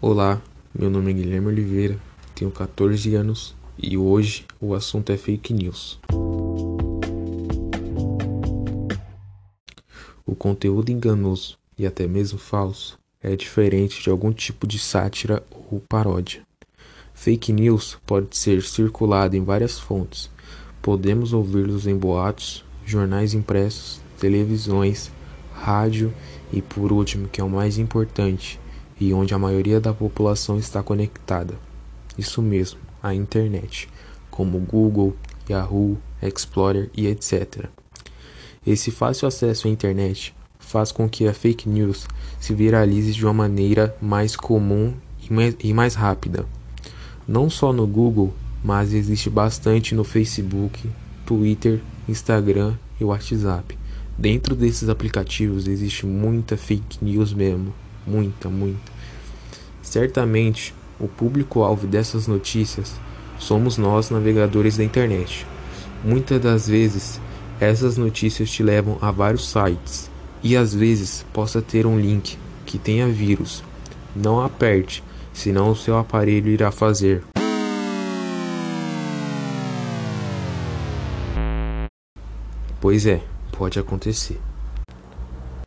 Olá, meu nome é Guilherme Oliveira, tenho 14 anos e hoje o assunto é fake news. O conteúdo enganoso e até mesmo falso é diferente de algum tipo de sátira ou paródia. Fake news pode ser circulado em várias fontes. Podemos ouvi-los em boatos, jornais impressos, televisões, rádio e, por último, que é o mais importante, e onde a maioria da população está conectada. Isso mesmo, a internet, como Google, Yahoo, Explorer e etc. Esse fácil acesso à internet faz com que a fake news se viralize de uma maneira mais comum e mais rápida. Não só no Google, mas existe bastante no Facebook, Twitter, Instagram e WhatsApp. Dentro desses aplicativos existe muita fake news mesmo muita, muita. Certamente, o público-alvo dessas notícias somos nós, navegadores da internet. Muitas das vezes, essas notícias te levam a vários sites e às vezes possa ter um link que tenha vírus. Não aperte, senão o seu aparelho irá fazer. Pois é, pode acontecer.